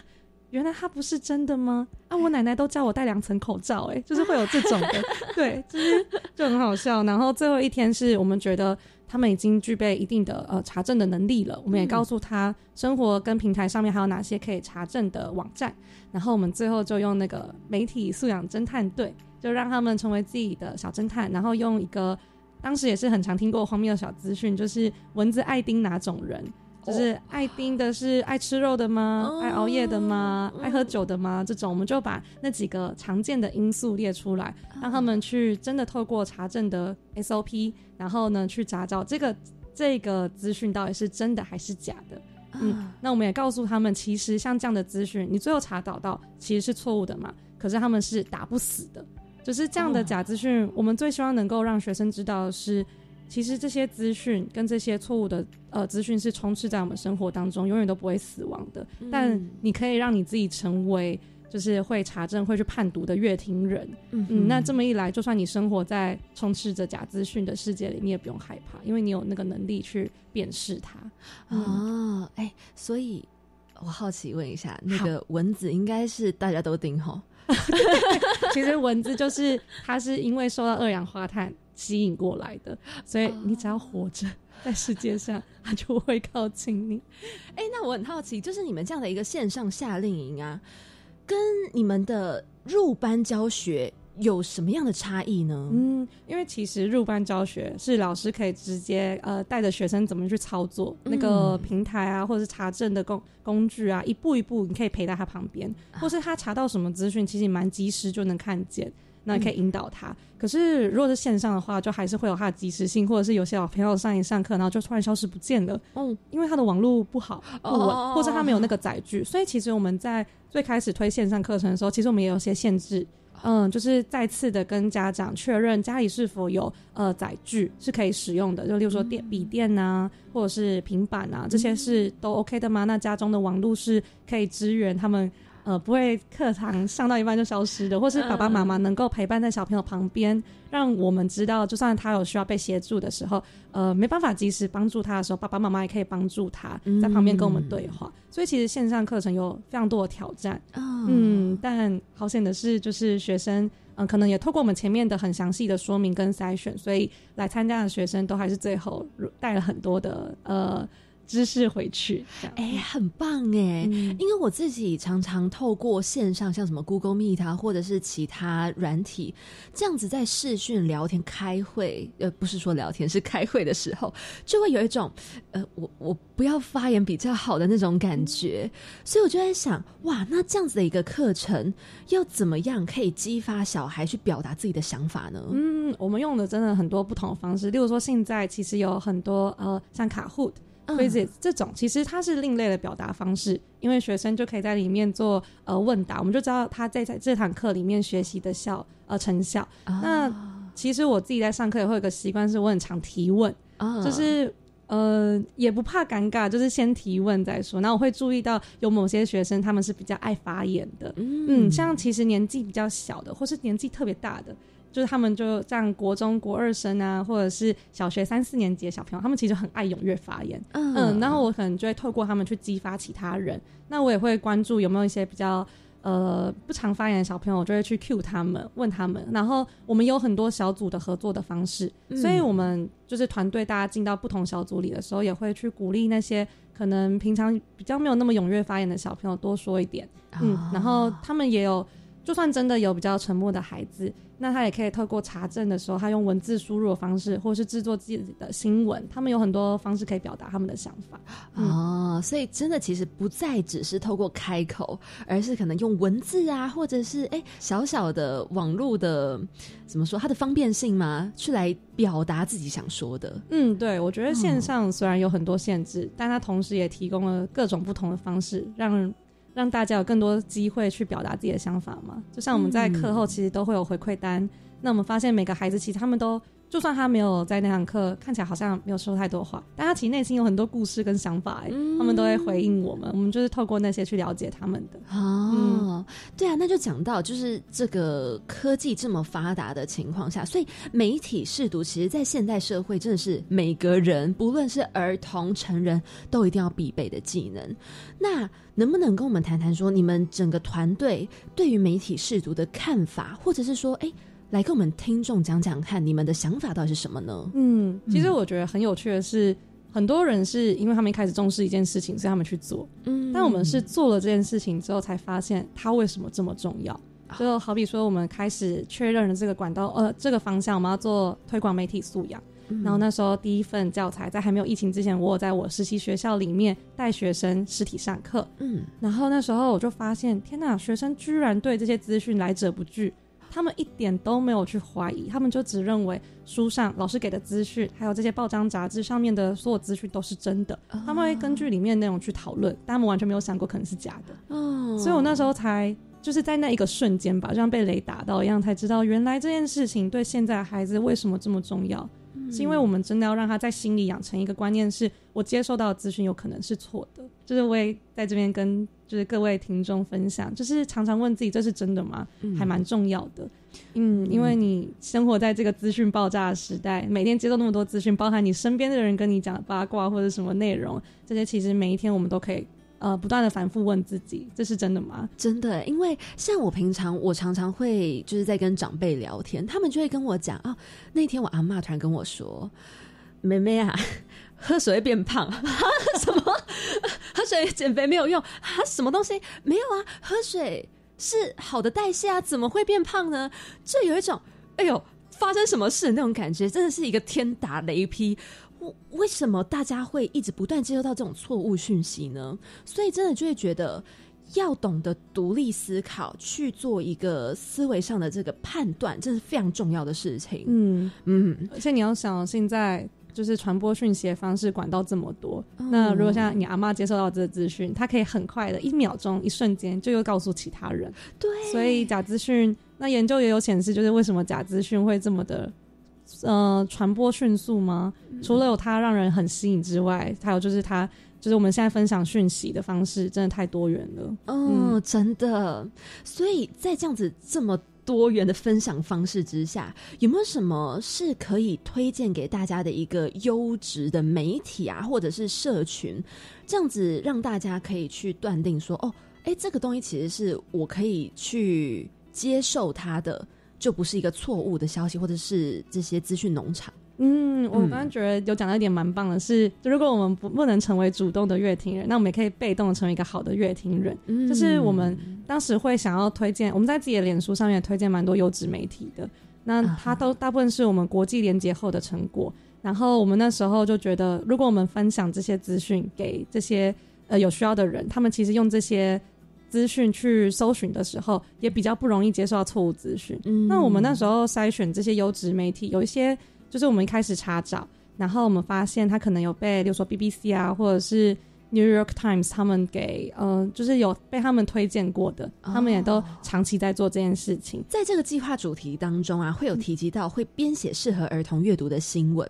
原来它不是真的吗？啊，我奶奶都叫我戴两层口罩，哎，就是会有这种的，[LAUGHS] 对，就是就很好笑。然后最后一天是我们觉得。他们已经具备一定的呃查证的能力了。我们也告诉他，生活跟平台上面还有哪些可以查证的网站。然后我们最后就用那个媒体素养侦探队，就让他们成为自己的小侦探。然后用一个当时也是很常听过荒谬的小资讯，就是蚊子爱叮哪种人。就是爱冰的是爱吃肉的吗？爱熬夜的吗？爱喝酒的吗？这种我们就把那几个常见的因素列出来，让他们去真的透过查证的 SOP，然后呢去查找这个这个资讯到底是真的还是假的。嗯，那我们也告诉他们，其实像这样的资讯，你最后查找到其实是错误的嘛？可是他们是打不死的，就是这样的假资讯，我们最希望能够让学生知道的是。其实这些资讯跟这些错误的呃资讯是充斥在我们生活当中，永远都不会死亡的。但你可以让你自己成为就是会查证、会去判读的乐听人。嗯，那这么一来，就算你生活在充斥着假资讯的世界里，你也不用害怕，因为你有那个能力去辨识它。哦，哎，所以我好奇问一下，那个蚊子应该是大家都叮吼？[LAUGHS] 其实蚊子就是它是因为受到二氧化碳。吸引过来的，所以你只要活着在世界上，他就会靠近你。[LAUGHS] 哎，那我很好奇，就是你们这样的一个线上夏令营啊，跟你们的入班教学有什么样的差异呢？嗯，因为其实入班教学是老师可以直接呃带着学生怎么去操作那个平台啊，或者是查证的工工具啊，一步一步你可以陪在他旁边，或是他查到什么资讯，其实蛮及时就能看见。那可以引导他，可是如果是线上的话，就还是会有它的及时性，或者是有些小朋友上一上课，然后就突然消失不见了，嗯，因为他的网络不好不稳，或者他没有那个载具，所以其实我们在最开始推线上课程的时候，其实我们也有些限制，嗯，就是再次的跟家长确认家里是否有呃载具是可以使用的，就例如说电笔电呐，或者是平板啊，这些是都 OK 的吗？那家中的网络是可以支援他们。呃，不会课堂上到一半就消失的，或是爸爸妈妈能够陪伴在小朋友旁边，让我们知道，就算他有需要被协助的时候，呃，没办法及时帮助他的时候，爸爸妈妈也可以帮助他，在旁边跟我们对话。所以其实线上课程有非常多的挑战，嗯，但好险的是，就是学生，嗯，可能也透过我们前面的很详细的说明跟筛选，所以来参加的学生都还是最后带了很多的呃。知识回去，哎，很棒哎！因为我自己常常透过线上，像什么 Google Meet 啊，或者是其他软体，这样子在视讯聊天、开会，呃，不是说聊天，是开会的时候，[LAUGHS] 就会有一种，呃，我我不要发言比较好的那种感觉。所以我就在想，哇，那这样子的一个课程，要怎么样可以激发小孩去表达自己的想法呢？嗯，我们用的真的很多不同的方式，例如说现在其实有很多呃，像卡 Hood。Quiz 这种其实它是另类的表达方式，因为学生就可以在里面做呃问答，我们就知道他在在这堂课里面学习的效呃成效。那其实我自己在上课也会有个习惯，是我很常提问，就是呃也不怕尴尬，就是先提问再说。那我会注意到有某些学生他们是比较爱发言的，嗯，像其实年纪比较小的，或是年纪特别大的。就是他们就像国中国二生啊，或者是小学三四年级的小朋友，他们其实很爱踊跃发言。嗯，然后我可能就会透过他们去激发其他人。那我也会关注有没有一些比较呃不常发言的小朋友，我就会去 cue 他们，问他们。然后我们有很多小组的合作的方式，所以我们就是团队大家进到不同小组里的时候，也会去鼓励那些可能平常比较没有那么踊跃发言的小朋友多说一点。嗯，然后他们也有。就算真的有比较沉默的孩子，那他也可以透过查证的时候，他用文字输入的方式，或是制作自己的新闻，他们有很多方式可以表达他们的想法。哦，所以真的其实不再只是透过开口，而是可能用文字啊，或者是哎小小的网络的怎么说它的方便性嘛，去来表达自己想说的。嗯，对，我觉得线上虽然有很多限制，但它同时也提供了各种不同的方式，让让大家有更多机会去表达自己的想法嘛。就像我们在课后其实都会有回馈单，那我们发现每个孩子其实他们都。就算他没有在那堂课，看起来好像没有说太多话，但他其实内心有很多故事跟想法，哎，他们都会回应我们，我们就是透过那些去了解他们的。哦，对啊，那就讲到就是这个科技这么发达的情况下，所以媒体试读，其实，在现代社会真的是每个人，不论是儿童、成人，都一定要必备的技能。那能不能跟我们谈谈说，你们整个团队对于媒体试读的看法，或者是说，哎？来跟我们听众讲讲看，你们的想法到底是什么呢？嗯，其实我觉得很有趣的是，很多人是因为他们一开始重视一件事情，所以他们去做。嗯，但我们是做了这件事情之后，才发现它为什么这么重要。就好比说，我们开始确认了这个管道，呃，这个方向，我们要做推广媒体素养。然后那时候第一份教材，在还没有疫情之前，我在我实习学校里面带学生实体上课。嗯，然后那时候我就发现，天哪，学生居然对这些资讯来者不拒。他们一点都没有去怀疑，他们就只认为书上老师给的资讯，还有这些报章杂志上面的所有资讯都是真的。他们会根据里面内容去讨论，但他们完全没有想过可能是假的。哦，所以我那时候才就是在那一个瞬间吧，就像被雷打到一样，才知道原来这件事情对现在孩子为什么这么重要。是因为我们真的要让他在心里养成一个观念，是我接受到的资讯有可能是错的。就是我也在这边跟就是各位听众分享，就是常常问自己这是真的吗？还蛮重要的。嗯，因为你生活在这个资讯爆炸的时代，每天接受那么多资讯，包含你身边的人跟你讲八卦或者什么内容，这些其实每一天我们都可以。呃，不断的反复问自己，这是真的吗？真的，因为像我平常，我常常会就是在跟长辈聊天，他们就会跟我讲啊，那天我阿妈突然跟我说：“妹妹啊，[LAUGHS] 喝水会变胖，[LAUGHS] 什么 [LAUGHS] 喝水减肥没有用啊？什么东西没有啊？喝水是好的代谢啊，怎么会变胖呢？”就有一种哎呦，发生什么事那种感觉，真的是一个天打雷劈。为什么大家会一直不断接收到这种错误讯息呢？所以真的就会觉得要懂得独立思考，去做一个思维上的这个判断，这是非常重要的事情。嗯嗯，而且你要想，现在就是传播讯息的方式管道这么多，那如果像你阿妈接收到这个资讯，她可以很快的一秒钟、一瞬间就又告诉其他人。对，所以假资讯，那研究也有显示，就是为什么假资讯会这么的。呃，传播迅速吗？除了有它让人很吸引之外，还有就是它，就是我们现在分享讯息的方式真的太多元了。哦，真的。所以在这样子这么多元的分享方式之下，有没有什么是可以推荐给大家的一个优质的媒体啊，或者是社群，这样子让大家可以去断定说，哦，哎，这个东西其实是我可以去接受它的。就不是一个错误的消息，或者是这些资讯农场。嗯，我刚刚觉得有讲到一点蛮棒的，是如果我们不不能成为主动的乐听人，那我们也可以被动的成为一个好的乐听人。就是我们当时会想要推荐，我们在自己的脸书上面推荐蛮多优质媒体的，那它都大部分是我们国际连接后的成果。然后我们那时候就觉得，如果我们分享这些资讯给这些呃有需要的人，他们其实用这些。资讯去搜寻的时候，也比较不容易接受到错误资讯。那我们那时候筛选这些优质媒体，有一些就是我们一开始查找，然后我们发现它可能有被，比如说 BBC 啊，或者是。New York Times 他们给呃，就是有被他们推荐过的，他们也都长期在做这件事情。在这个计划主题当中啊，会有提及到会编写适合儿童阅读的新闻。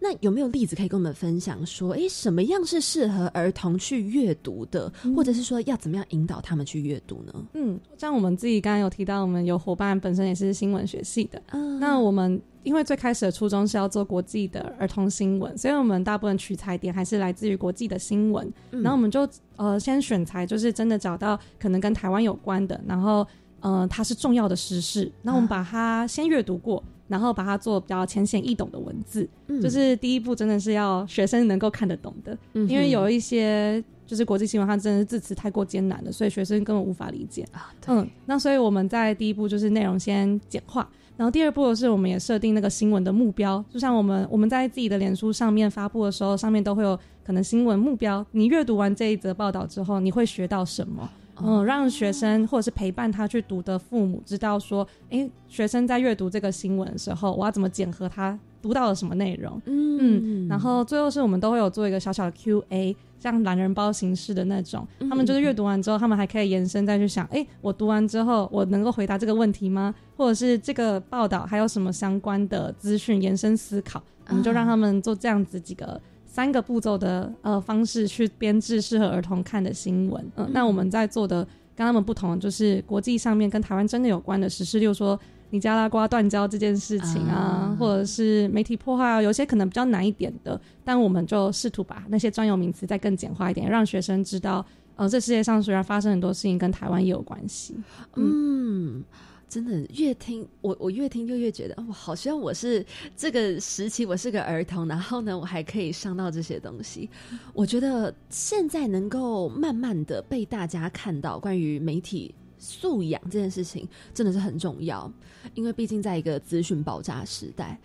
那有没有例子可以跟我们分享？说，哎，什么样是适合儿童去阅读的，或者是说要怎么样引导他们去阅读呢？嗯，像我们自己刚刚有提到，我们有伙伴本身也是新闻学系的，嗯那我们。因为最开始的初衷是要做国际的儿童新闻，所以我们大部分取材点还是来自于国际的新闻。然后我们就呃先选材，就是真的找到可能跟台湾有关的，然后呃它是重要的时事，那我们把它先阅读过，然后把它做比较浅显易懂的文字。就是第一步真的是要学生能够看得懂的，因为有一些。就是国际新闻，它真的是字词太过艰难了，所以学生根本无法理解。啊，嗯，那所以我们在第一步就是内容先简化，然后第二步的是我们也设定那个新闻的目标，就像我们我们在自己的脸书上面发布的时候，上面都会有可能新闻目标。你阅读完这一则报道之后，你会学到什么？嗯，让学生或者是陪伴他去读的父母知道说，诶，学生在阅读这个新闻的时候，我要怎么检核他读到了什么内容？嗯，然后最后是我们都会有做一个小小的 Q&A，像懒人包形式的那种，他们就是阅读完之后，他们还可以延伸再去想，诶，我读完之后，我能够回答这个问题吗？或者是这个报道还有什么相关的资讯延伸思考？我们就让他们做这样子几个。三个步骤的呃方式去编制适合儿童看的新闻，嗯，那我们在做的跟他们不同，就是国际上面跟台湾真的有关的实事，例如说尼加拉瓜断交这件事情啊，或者是媒体破坏啊，有些可能比较难一点的，但我们就试图把那些专有名词再更简化一点，让学生知道，呃，这世界上虽然发生很多事情跟台湾也有关系，嗯。真的越听我，我越听就越觉得，哦，好像我是这个时期，我是个儿童，然后呢，我还可以上到这些东西。我觉得现在能够慢慢的被大家看到关于媒体素养这件事情，真的是很重要，因为毕竟在一个资讯爆炸时代。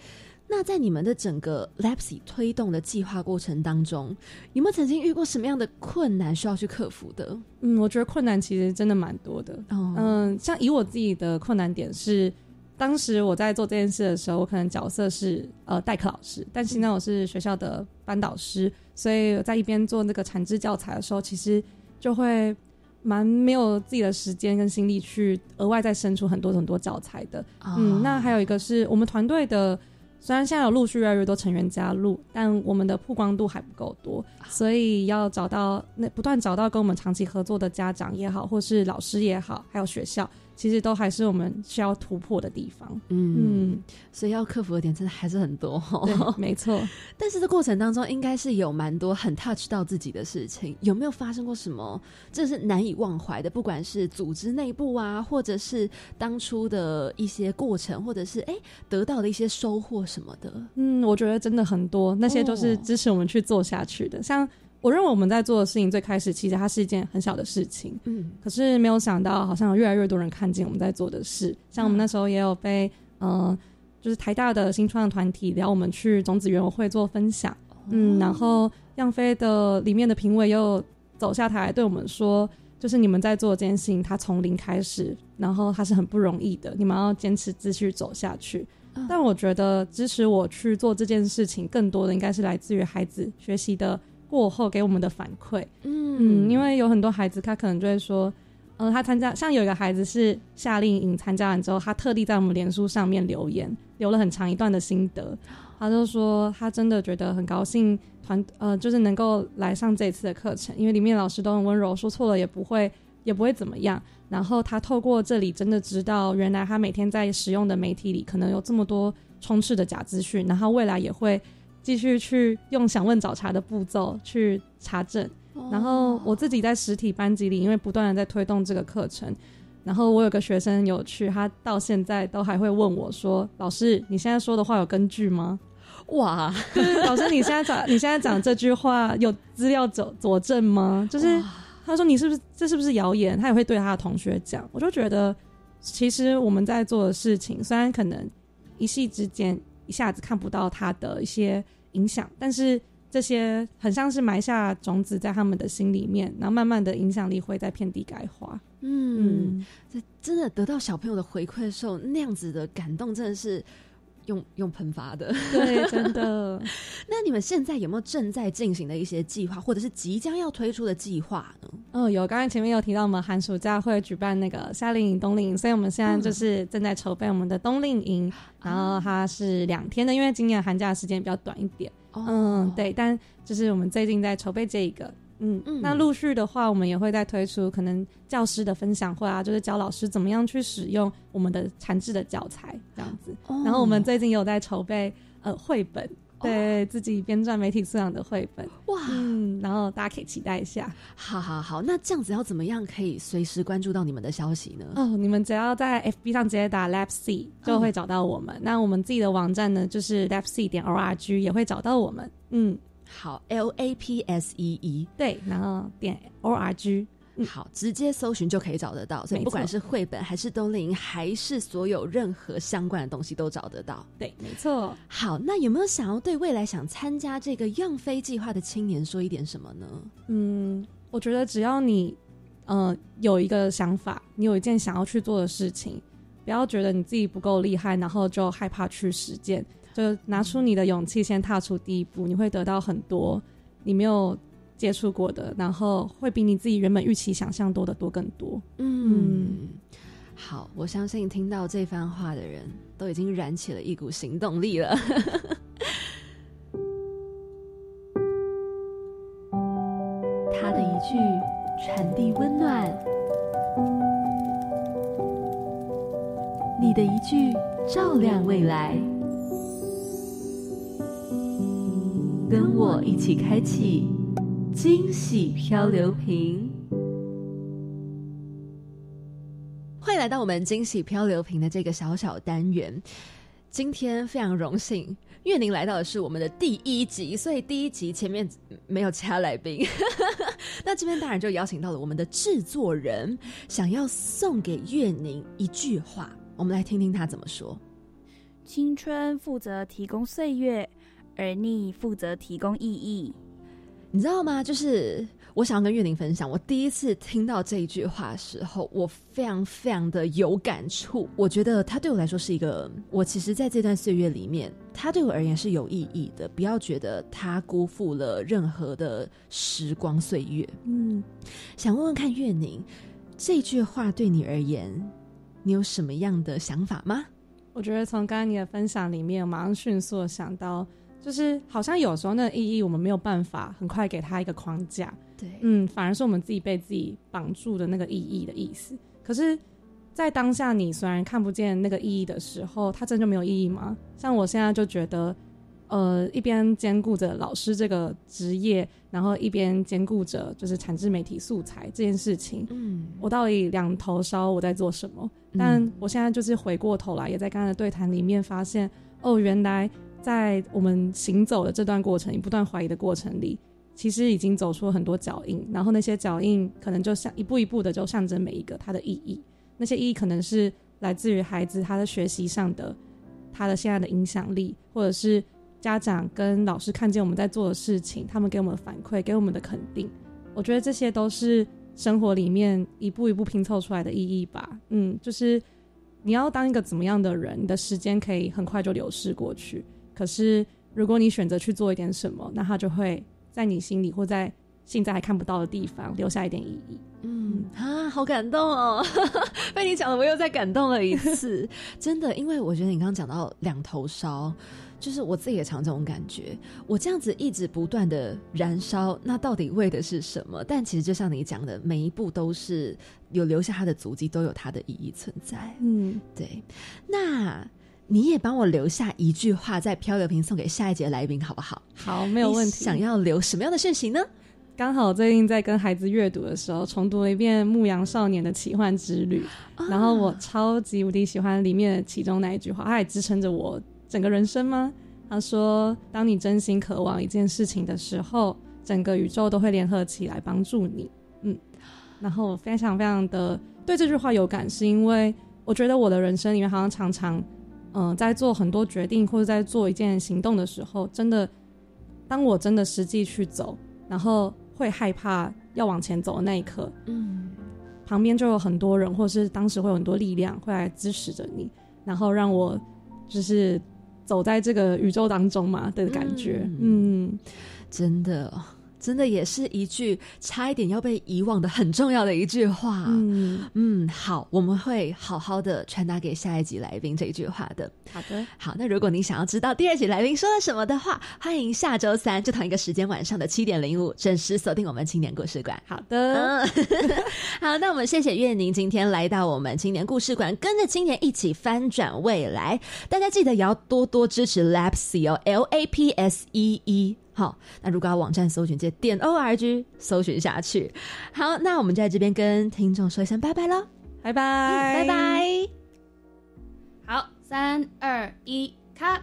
那在你们的整个 Lapsy 推动的计划过程当中，有没有曾经遇过什么样的困难需要去克服的？嗯，我觉得困难其实真的蛮多的。嗯，像以我自己的困难点是，当时我在做这件事的时候，我可能角色是呃代课老师，但现在我是学校的班导师，所以在一边做那个产制教材的时候，其实就会蛮没有自己的时间跟心力去额外再生出很多很多教材的。嗯，那还有一个是我们团队的。虽然现在有陆续越来越多成员加入，但我们的曝光度还不够多，所以要找到那不断找到跟我们长期合作的家长也好，或是老师也好，还有学校。其实都还是我们需要突破的地方，嗯，所以要克服的点真的还是很多，对，没错。[LAUGHS] 但是这过程当中应该是有蛮多很 touch 到自己的事情，有没有发生过什么这是难以忘怀的？不管是组织内部啊，或者是当初的一些过程，或者是哎得到的一些收获什么的？嗯，我觉得真的很多，那些都是支持我们去做下去的，像。我认为我们在做的事情，最开始其实它是一件很小的事情，嗯，可是没有想到，好像有越来越多人看见我们在做的事。像我们那时候也有被，嗯，就是台大的新创团体聊我们去种子园我会做分享，嗯，然后样飞的里面的评委又走下台对我们说，就是你们在做这件事情，它从零开始，然后它是很不容易的，你们要坚持继续走下去。但我觉得支持我去做这件事情，更多的应该是来自于孩子学习的。过后给我们的反馈，嗯，因为有很多孩子，他可能就会说，呃，他参加，像有一个孩子是夏令营参加完之后，他特地在我们脸书上面留言，留了很长一段的心得，他就说他真的觉得很高兴，团呃，就是能够来上这一次的课程，因为里面老师都很温柔，说错了也不会也不会怎么样，然后他透过这里真的知道，原来他每天在使用的媒体里可能有这么多充斥的假资讯，然后未来也会。继续去用想问找茬的步骤去查证，然后我自己在实体班级里，因为不断的在推动这个课程，然后我有个学生有趣，他到现在都还会问我说：“老师，你现在说的话有根据吗？”哇，老师，你现在讲你现在讲这句话有资料佐佐证吗？就是他说你是不是这是不是谣言？他也会对他的同学讲。我就觉得，其实我们在做的事情，虽然可能一夕之间一下子看不到它的一些。影响，但是这些很像是埋下种子在他们的心里面，然后慢慢的影响力会在遍地开花。嗯，这真的得到小朋友的回馈的时候，那样子的感动真的是用用喷发的。[LAUGHS] 对，真的。[LAUGHS] 那你们现在有没有正在进行的一些计划，或者是即将要推出的计划呢？嗯，有。刚才前面有提到，我们寒暑假会举办那个夏令营、冬令营，所以我们现在就是正在筹备我们的冬令营。然后它是两天的，因为今年寒假时间比较短一点。嗯，对，但就是我们最近在筹备这一个，嗯嗯，那陆续的话，我们也会再推出可能教师的分享会啊，就是教老师怎么样去使用我们的产制的教材这样子。然后我们最近有在筹备呃绘本。对自己编撰媒体素养的绘本哇，嗯，然后大家可以期待一下。好好好，那这样子要怎么样可以随时关注到你们的消息呢？哦，你们只要在 FB 上直接打 Lab C 就会找到我们。那我们自己的网站呢，就是 Lab C 点 org 也会找到我们。嗯。好，L A P S E E，对，然后点 O R G。好，直接搜寻就可以找得到。所以不管是绘本，还是冬令营，还是所有任何相关的东西都找得到。对，没错。好，那有没有想要对未来想参加这个样飞计划的青年说一点什么呢？嗯，我觉得只要你，呃，有一个想法，你有一件想要去做的事情，不要觉得你自己不够厉害，然后就害怕去实践，就拿出你的勇气，先踏出第一步，你会得到很多你没有。接触过的，然后会比你自己原本预期想象多的多更多。嗯，好，我相信听到这番话的人都已经燃起了一股行动力了。[LAUGHS] 他的一句传递温暖，你的一句照亮未来，跟我一起开启。惊喜漂流瓶，欢迎来到我们惊喜漂流瓶的这个小小单元。今天非常荣幸，岳宁来到的是我们的第一集，所以第一集前面没有其他来宾。[LAUGHS] 那这边当然就邀请到了我们的制作人，想要送给月宁一句话，我们来听听他怎么说：青春负责提供岁月，而你负责提供意义。你知道吗？就是我想要跟月玲分享，我第一次听到这一句话的时候，我非常非常的有感触。我觉得它对我来说是一个，我其实在这段岁月里面，它对我而言是有意义的。不要觉得它辜负了任何的时光岁月。嗯，想问问看月宁，这句话对你而言，你有什么样的想法吗？我觉得从刚刚你的分享里面，我马上迅速想到。就是好像有时候那个意义，我们没有办法很快给他一个框架，对，嗯，反而是我们自己被自己绑住的那个意义的意思。可是，在当下你虽然看不见那个意义的时候，它真的就没有意义吗？像我现在就觉得，呃，一边兼顾着老师这个职业，然后一边兼顾着就是产制媒体素材这件事情，嗯，我到底两头烧，我在做什么？但我现在就是回过头来，也在刚才的对谈里面发现，哦，原来。在我们行走的这段过程，你不断怀疑的过程里，其实已经走出了很多脚印。然后那些脚印可能就像一步一步的，就象征每一个它的意义。那些意义可能是来自于孩子他的学习上的，他的现在的影响力，或者是家长跟老师看见我们在做的事情，他们给我们的反馈，给我们的肯定。我觉得这些都是生活里面一步一步拼凑出来的意义吧。嗯，就是你要当一个怎么样的人，你的时间可以很快就流逝过去。可是，如果你选择去做一点什么，那它就会在你心里或在现在还看不到的地方留下一点意义。嗯啊，好感动哦！[LAUGHS] 被你讲的，我又再感动了一次。真的，因为我觉得你刚刚讲到两头烧，就是我自己也常这种感觉。我这样子一直不断的燃烧，那到底为的是什么？但其实就像你讲的，每一步都是有留下它的足迹，都有它的意义存在。嗯，对。那。你也帮我留下一句话，在漂流瓶送给下一节来宾，好不好？好，没有问题。想要留什么样的讯息呢？刚好最近在跟孩子阅读的时候，重读了一遍《牧羊少年的奇幻之旅》，然后我超级无敌喜欢里面其中那一句话，它也支撑着我整个人生吗？他说：“当你真心渴望一件事情的时候，整个宇宙都会联合起来帮助你。”嗯，然后我非常非常的对这句话有感，是因为我觉得我的人生里面好像常常。嗯，在做很多决定或者在做一件行动的时候，真的，当我真的实际去走，然后会害怕要往前走的那一刻，嗯，旁边就有很多人，或是当时会有很多力量会来支持着你，然后让我就是走在这个宇宙当中嘛的感觉，嗯，真的。真的也是一句差一点要被遗忘的很重要的一句话。嗯嗯，好，我们会好好的传达给下一集来宾这一句话的。好的，好，那如果您想要知道第二集来宾说了什么的话，欢迎下周三就同一个时间晚上的七点零五准时锁定我们青年故事馆。好的，[LAUGHS] 好，那我们谢谢月宁今天来到我们青年故事馆，跟着青年一起翻转未来。大家记得也要多多支持 Lapse 哦，L A P S E E。好，那如果要网站搜寻，就点 O R G 搜寻下去。好，那我们就在这边跟听众说一声拜拜喽，拜拜，拜拜。好，三二一，咔。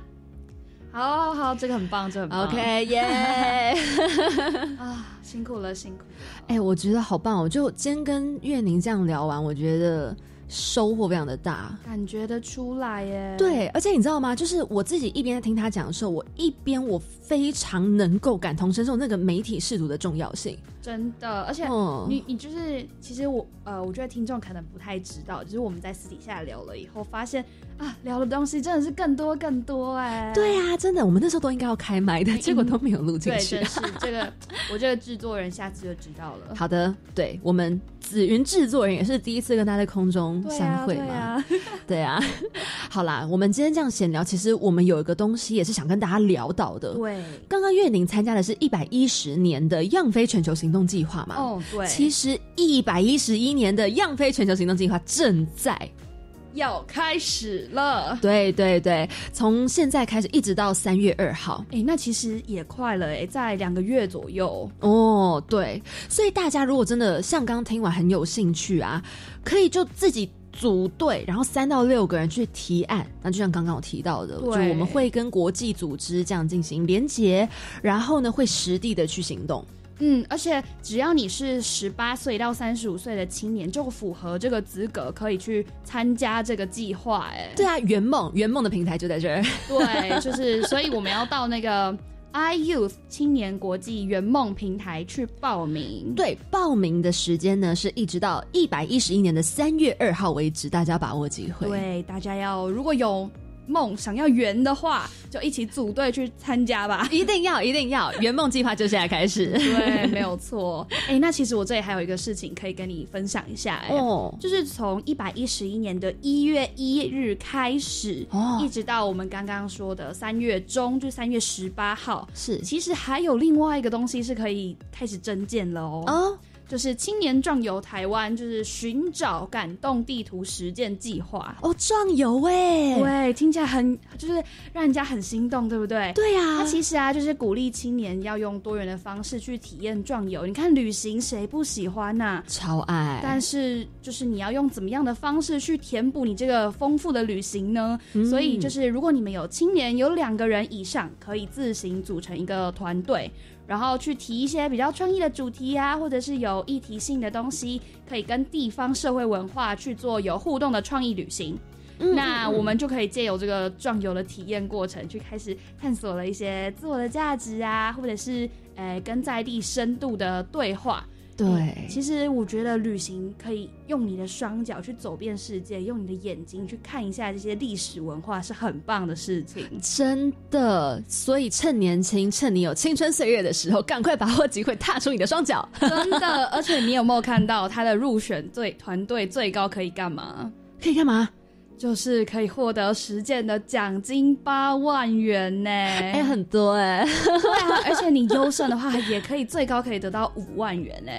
好好好，这个很棒，这个很棒。OK 耶！[LAUGHS] 啊，辛苦了，辛苦了。哎、我觉得好棒哦！就今天跟月宁这样聊完，我觉得收获非常的大。感觉得出来耶。对，而且你知道吗？就是我自己一边在听他讲的时候，我一边我非常能够感同身受那个媒体试图的重要性。真的，而且嗯你你就是，其实我呃，我觉得听众可能不太知道，就是我们在私底下聊了以后，发现啊，聊的东西真的是更多更多哎。对啊，真的，我们那时候都应该要开麦的，结果都没有录进对，去真。是这个，我这个制作人下次就知道了。[LAUGHS] 好的，对我们紫云制作人也是第一次跟他在空中相会嘛。对啊，[LAUGHS] [LAUGHS] 对啊，[LAUGHS] 好啦，我们今天这样闲聊，其实我们有一个东西也是想跟大家聊到的。对，刚刚岳宁参加的是一百一十年的样飞全球行动计划嘛？哦对其实一百一十一年的样飞全球行动计划正在。要开始了。对对对，从现在开始一直到三月二号。哎、那其实也快了哎，在两个月左右。哦，对，所以大家如果真的像刚刚听完很有兴趣啊，可以就自己组队，然后三到六个人去提案。那就像刚刚我提到的，就我们会跟国际组织这样进行连结，然后呢会实地的去行动。嗯，而且只要你是十八岁到三十五岁的青年，就符合这个资格，可以去参加这个计划。哎，对啊，圆梦圆梦的平台就在这儿。[LAUGHS] 对，就是，所以我们要到那个 iYouth 青年国际圆梦平台去报名。对，报名的时间呢是一直到一百一十一年的三月二号为止，大家把握机会。对，大家要如果有梦想要圆的话，就一起组队去参加吧。[LAUGHS] 一定要一定要，圆梦计划就现在开始。对，没有错。哎、那其实我这里还有一个事情可以跟你分享一下、哎，哦就是从一百一十一年的一月一日开始，哦一直到我们刚刚说的三月中，就三月十八号，是其实还有另外一个东西是可以开始征件了哦。哦，就是青年壮游台湾，就是寻找感动地图实践计划。哦，壮游哎，对，听起来很就是让人家很心动，对不对？对啊它其实啊，就是鼓励青年要用多元的方式去体验壮游。你看，旅行谁不喜欢呐、超爱。但是，就是你要用怎么样的方式去填补你这个丰富的旅行呢？嗯所以，就是如果你们有青年有两个人以上，可以自行组成一个团队，然后去提一些比较创意的主题啊，或者是有议题性的东西，可以跟地方社会文化去做有互动的创意旅行。嗯那我们就可以借由这个壮游的体验过程，去开始探索了一些自我的价值啊，或者是呃跟在地深度的对话。对，其实我觉得旅行可以用你的双脚去走遍世界，用你的眼睛去看一下这些历史文化，是很棒的事情。真的，所以趁年轻，趁你有青春岁月的时候，赶快把握机会，踏出你的双脚。真的，而且你有没有看到他的入选最团队最高可以干嘛？可以干嘛？就是可以获得实践的奖金八万元呢！哎、哎、很多哎、对啊，而且你优胜的话，也可以最高可以得到五万元呢。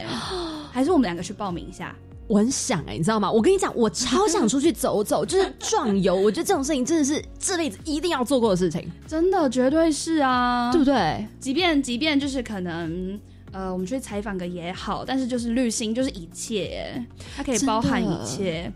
还是我们两个去报名一下？我很想哎、你知道吗？我跟你讲，我超想出去走走，就是壮游。我觉得这种事情真的是这辈子一定要做过的事情，真的，绝对是啊，对不对？即便即便就是可能。呃，我们去采访个也好，但是就是旅行就是一切，它可以包含一切。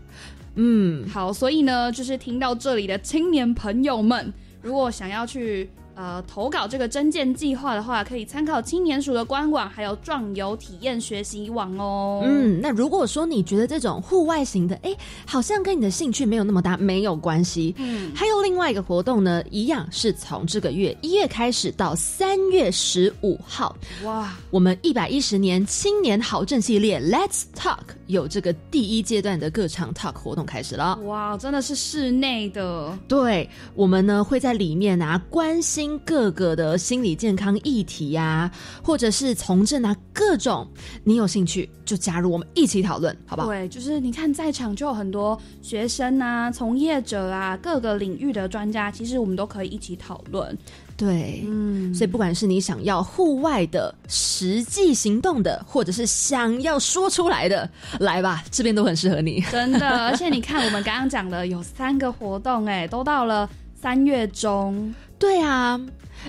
嗯，好，所以呢，就是听到这里的青年朋友们，如果想要去呃投稿这个征件计划的话，可以参考青年署的官网，还有壮游体验学习网哦。嗯，那如果说你觉得这种户外型的，哎，好像跟你的兴趣没有那么大，没有关系。嗯，还有另外一个活动呢，一样是从这个月一月开始到三月十五号，哇，我们一百一十年青年好政系列 Let's Talk 有这个第一阶段的各场 Talk 活动开始了。哇，真的是室内的，对我们呢会在里面啊关心各个的心理健康议题呀、或者是从政啊各种，你有兴趣就加入我们一起讨论，好不好？对，就是你看在场就有很多学生啊、从业者啊、各个领域的专家，其实我们都可以一起讨论。对，嗯，所以不管是你想要户外的实际行动的，或者是想要说出来的，来吧，这边都很适合你。[LAUGHS] 真的，而且你看我们刚刚讲的有三个活动，哎，都到了三月中。对啊，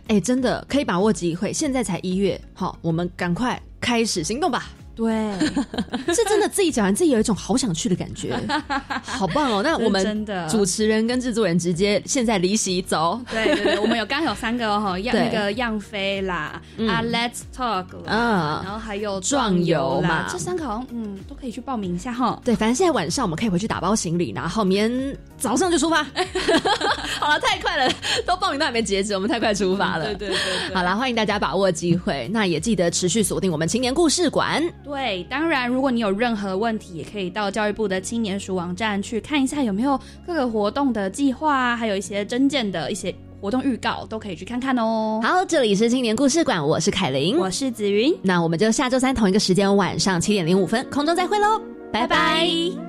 哎，真的可以把握机会，现在才一月，好，我们赶快开始行动吧。对，是真的自己讲完自己有一种好想去的感觉，[LAUGHS] 好棒哦！那我们真的主持人跟制作人直接现在离席走。对对对，我们有刚刚有三个哈，[LAUGHS] 样对那个样飞啦，嗯啊，Let's Talk 啦，啊然后还有壮游游嘛啦，这三个好像嗯都可以去报名一下哈。对，反正现在晚上我们可以回去打包行李，然后明天早上就出发。[LAUGHS] 好了，太快了，都报名都还没截止，我们太快出发了。对对对对，好啦，欢迎大家把握机会，那也记得持续锁定我们青年故事馆。对，当然，如果你有任何问题，也可以到教育部的青年署网站去看一下有没有各个活动的计划啊，还有一些真件的一些活动预告，都可以去看看哦。好，这里是青年故事馆，我是凯琳，我是紫云，那我们就下周三同一个时间晚上七点零五分空中再会喽，拜拜